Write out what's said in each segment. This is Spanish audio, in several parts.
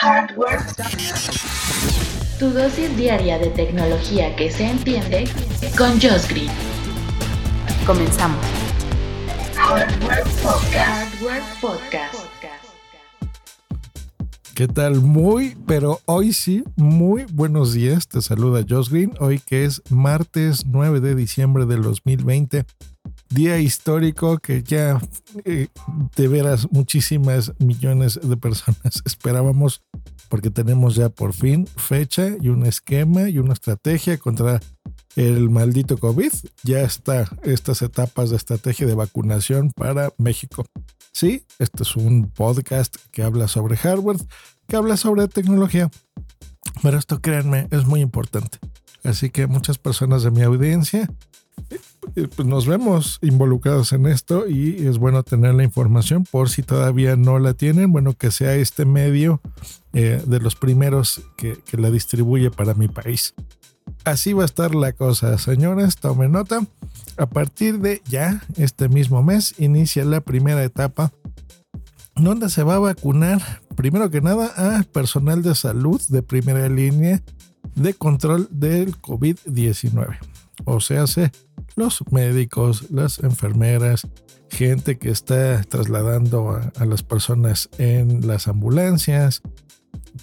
Hardware. Tu dosis diaria de tecnología que se entiende con Josh Green. Comenzamos. Hardware Podcast. Hardware Podcast. ¿Qué tal? Muy, pero hoy sí, muy buenos días. Te saluda Josh Green. Hoy que es martes 9 de diciembre del 2020. Día histórico que ya eh, de veras muchísimas millones de personas esperábamos porque tenemos ya por fin fecha y un esquema y una estrategia contra el maldito COVID. Ya está estas etapas de estrategia de vacunación para México. Sí, este es un podcast que habla sobre hardware, que habla sobre tecnología. Pero esto, créanme, es muy importante. Así que muchas personas de mi audiencia nos vemos involucrados en esto y es bueno tener la información por si todavía no la tienen. Bueno, que sea este medio eh, de los primeros que, la distribuye para mi país. Así va a estar la cosa, señores. Tomen nota. A partir de ya, este mismo mes, inicia la primera etapa donde se va a vacunar, primero que nada, a personal de salud de primera línea de control del COVID-19. O sea, los médicos, las enfermeras, gente que está trasladando a, las personas en las ambulancias,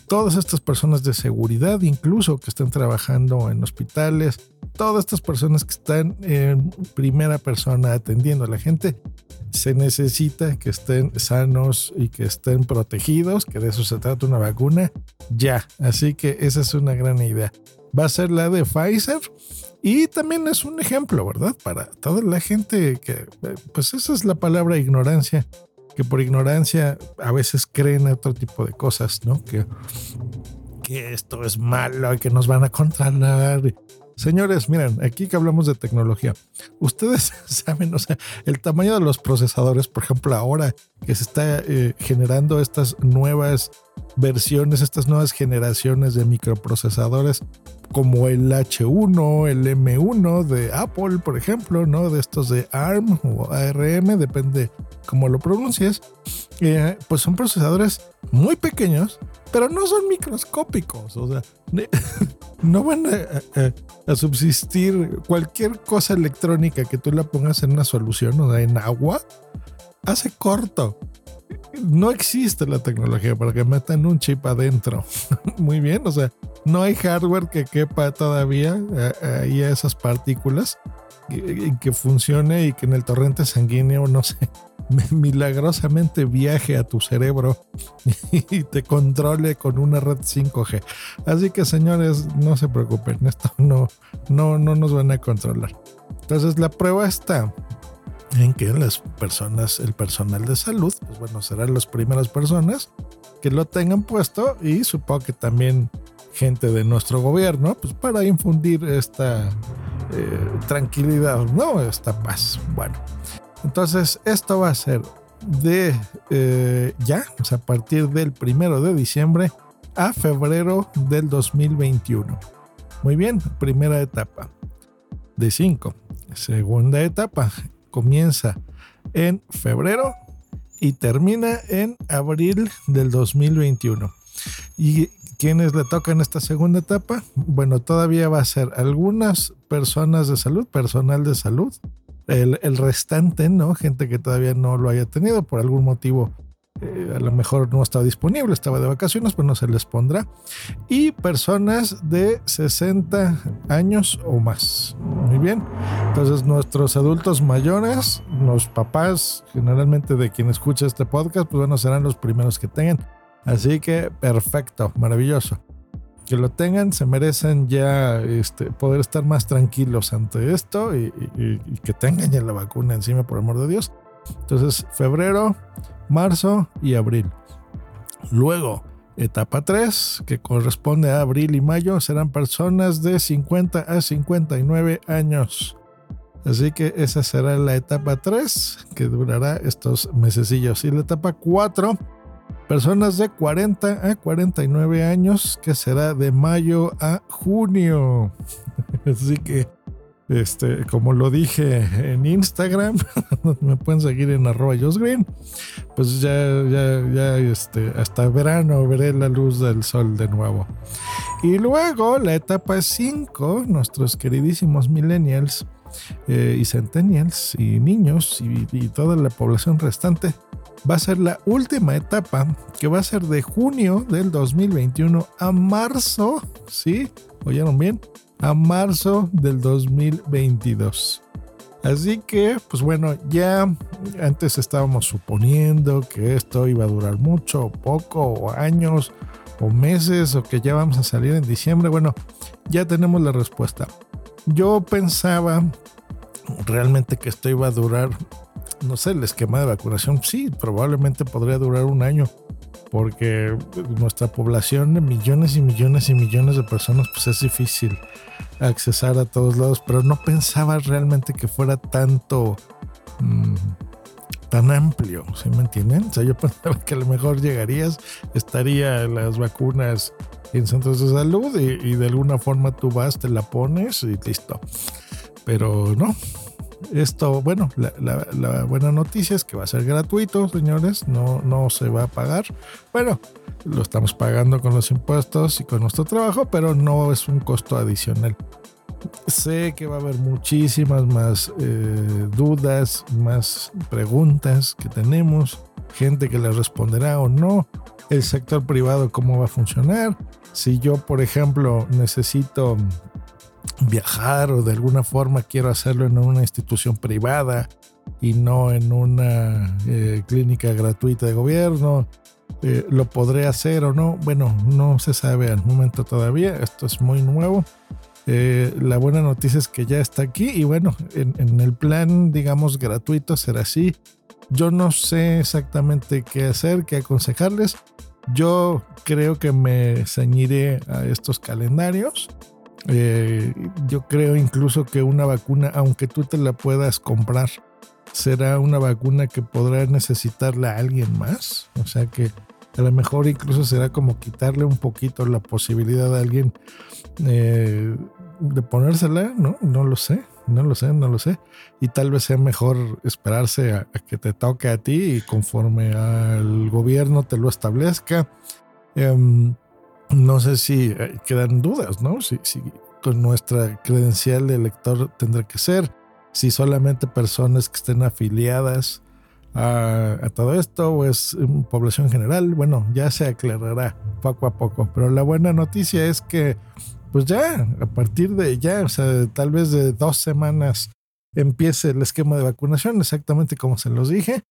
todas estas personas de seguridad, incluso que están trabajando en hospitales, todas estas personas que están en primera persona atendiendo a la gente, se necesita que estén sanos y que estén protegidos, que de eso se trata una vacuna, ya. Así que esa es una gran idea. Va a ser la de Pfizer y también es un ejemplo, ¿verdad? Para toda la gente que, pues esa es la palabra ignorancia que por ignorancia a veces creen otro tipo de cosas, ¿no? Que, esto es malo que nos van a controlar. Señores, miren, aquí que hablamos de tecnología, ustedes saben, o sea, el tamaño de los procesadores, por ejemplo, ahora que se está eh, generando estas nuevas versiones, estas nuevas generaciones de microprocesadores como el H1, el M1 de Apple, por ejemplo, ¿no? De estos de ARM o ARM, depende cómo lo pronuncies. Eh, pues son procesadores muy pequeños, pero no son microscópicos. O sea, no van a, subsistir cualquier cosa electrónica que tú la pongas en una solución, o sea, en agua, hace corto no existe la tecnología para que metan un chip adentro. Muy bien, o sea, no hay hardware que quepa todavía eh, ahí a esas partículas y que funcione y que en el torrente sanguíneo, no sé, milagrosamente viaje a tu cerebro y te controle con una red 5G. Así que señores, no se preocupen, esto no, no, no nos van a controlar. Entonces la prueba está en que las personas, el personal de salud, pues bueno, serán las primeras personas que lo tengan puesto y supongo que también gente de nuestro gobierno, pues para infundir esta eh, tranquilidad, ¿no? Esta paz. Bueno, entonces esto va a ser de eh, ya, o sea, a partir del primero de diciembre a febrero del 2021. Muy bien, primera etapa de cinco. Segunda etapa, comienza en febrero y termina en abril del 2021. ¿Y quiénes le tocan esta segunda etapa? Bueno, todavía va a ser algunas personas de salud, personal de salud, el, el restante, ¿no? Gente que todavía no lo haya tenido por algún motivo eh, a lo mejor no estaba disponible, estaba de vacaciones, pues no se les pondrá. Y personas de 60 años o más. Muy bien. Entonces nuestros adultos mayores, los papás, generalmente de quien escucha este podcast, pues bueno, serán los primeros que tengan. Así que perfecto, maravilloso. Que lo tengan, se merecen ya este, poder estar más tranquilos ante esto y, y que tengan ya la vacuna encima, por amor de Dios. Entonces, febrero, marzo y abril. Luego, Etapa 3, que corresponde a abril y mayo, serán personas de 50 a 59 años. Así que esa será la etapa 3, que durará estos mesecillos. Y la etapa 4, personas de 40 a 49 años, que será de mayo a junio. Así que este, como lo dije en Instagram, me pueden seguir en arroba Green. Pues ya, ya, ya, este, hasta verano veré la luz del sol de nuevo. Y luego la etapa 5, nuestros queridísimos millennials eh, y centennials y niños y, y toda la población restante va a ser la última etapa que va a ser de junio del 2021 a marzo, ¿sí? ¿Oyeron bien? A marzo del 2022. Así que, pues bueno, ya antes estábamos suponiendo que esto iba a durar mucho poco, o años, o meses, o que ya vamos a salir en diciembre. Bueno, ya tenemos la respuesta. Yo pensaba realmente que esto iba a durar, no sé, el esquema de vacunación, sí, probablemente podría durar un año, porque nuestra población de millones y millones y millones de personas, pues es difícil accesar a todos lados, pero no pensaba realmente que fuera tanto, mm, tan amplio, ¿sí me entienden? O sea, yo pensaba que a lo mejor llegarías, estaría las vacunas en centros de salud y, y de alguna forma tú vas, te la pones y listo. Pero no, esto, bueno, la, buena noticia es que va a ser gratuito, señores, no, no se va a pagar. Bueno, lo estamos pagando con los impuestos y con nuestro trabajo, pero no es un costo adicional. Sé que va a haber muchísimas más eh, dudas, más preguntas que tenemos, gente que le responderá o no, el sector privado cómo va a funcionar. Si yo, por ejemplo, necesito viajar o de alguna forma quiero hacerlo en una institución privada y no en una eh, clínica gratuita de gobierno. Eh, ¿Lo podré hacer o no? Bueno, no se sabe al momento todavía. Esto es muy nuevo. Eh, la buena noticia es que ya está aquí y bueno, en, en, el plan, digamos, gratuito será así. Yo no sé exactamente qué hacer, qué aconsejarles. Yo creo que me ceñiré a estos calendarios eh, yo creo incluso que una vacuna, aunque tú te la puedas comprar, será una vacuna que podrá necesitarle a alguien más. O sea que a lo mejor incluso será como quitarle un poquito la posibilidad a alguien eh, de ponérsela, ¿no? No lo sé, no lo sé, no lo sé. Y tal vez sea mejor esperarse a, que te toque a ti y conforme al gobierno te lo establezca. Em, no sé si eh, quedan dudas, ¿no? Si, con nuestra credencial de elector tendrá que ser, si solamente personas que estén afiliadas a, todo esto o es población general, bueno, ya se aclarará poco a poco. Pero la buena noticia es que, pues ya, a partir de ya, o sea, tal vez de dos semanas empiece el esquema de vacunación, exactamente como se los dije.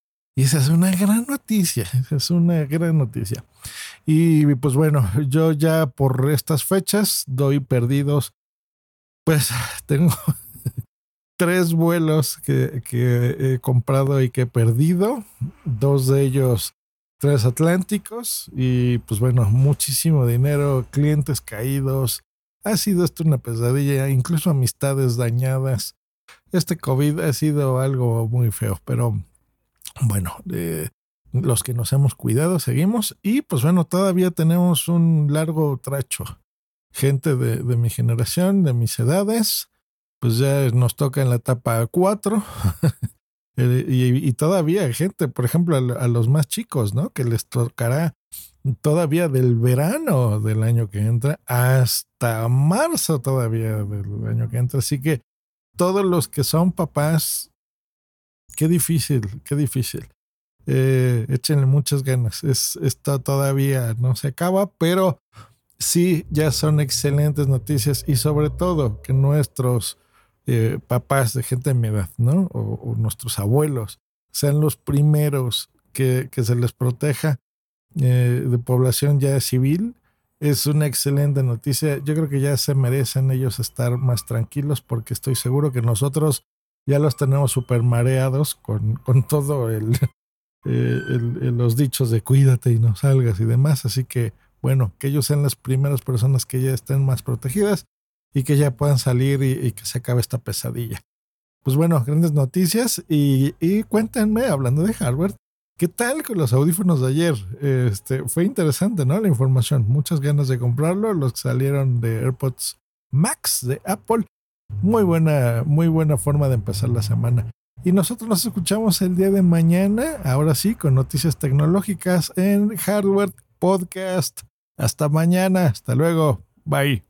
Esa es una gran noticia, esa es una gran noticia. Y pues bueno, yo ya por estas fechas doy perdidos, pues tengo tres vuelos que, que, he comprado y que he perdido, dos de ellos transatlánticos y pues bueno, muchísimo dinero, clientes caídos. Ha sido esto una pesadilla, incluso amistades dañadas. Este COVID ha sido algo muy feo, pero bueno, los que nos hemos cuidado seguimos y pues bueno, todavía tenemos un largo tracho. Gente de, mi generación, de mis edades, pues ya nos toca en la etapa 4. Eh, y, todavía gente, por ejemplo, a, los más chicos, ¿no? Que les tocará todavía del verano del año que entra hasta marzo todavía del año que entra. Así que todos los que son papás, qué difícil, qué difícil. Eh, échenle muchas ganas. Es, esto todavía no se acaba, pero sí, ya son excelentes noticias y sobre todo que nuestros eh, papás de gente de mi edad, ¿no? O, nuestros abuelos sean los primeros que, que se les proteja eh, de población ya civil. Es una excelente noticia. Yo creo que ya se merecen ellos estar más tranquilos porque estoy seguro que nosotros ya los tenemos super mareados con, con todo el, eh, los dichos de cuídate y no salgas y demás. Así que, bueno, que ellos sean las primeras personas que ya estén más protegidas y que ya puedan salir y, que se acabe esta pesadilla. Pues bueno, grandes noticias y, y cuéntenme, hablando de hardware, ¿Qué tal con los audífonos de ayer? Este, fue interesante, ¿no? La información. Muchas ganas de comprarlo. Los que salieron de AirPods Max de Apple. Muy buena, muy buena forma de empezar la semana. Y nosotros nos escuchamos el día de mañana, ahora sí, con noticias tecnológicas en Hardware Podcast. Hasta mañana, hasta luego, bye.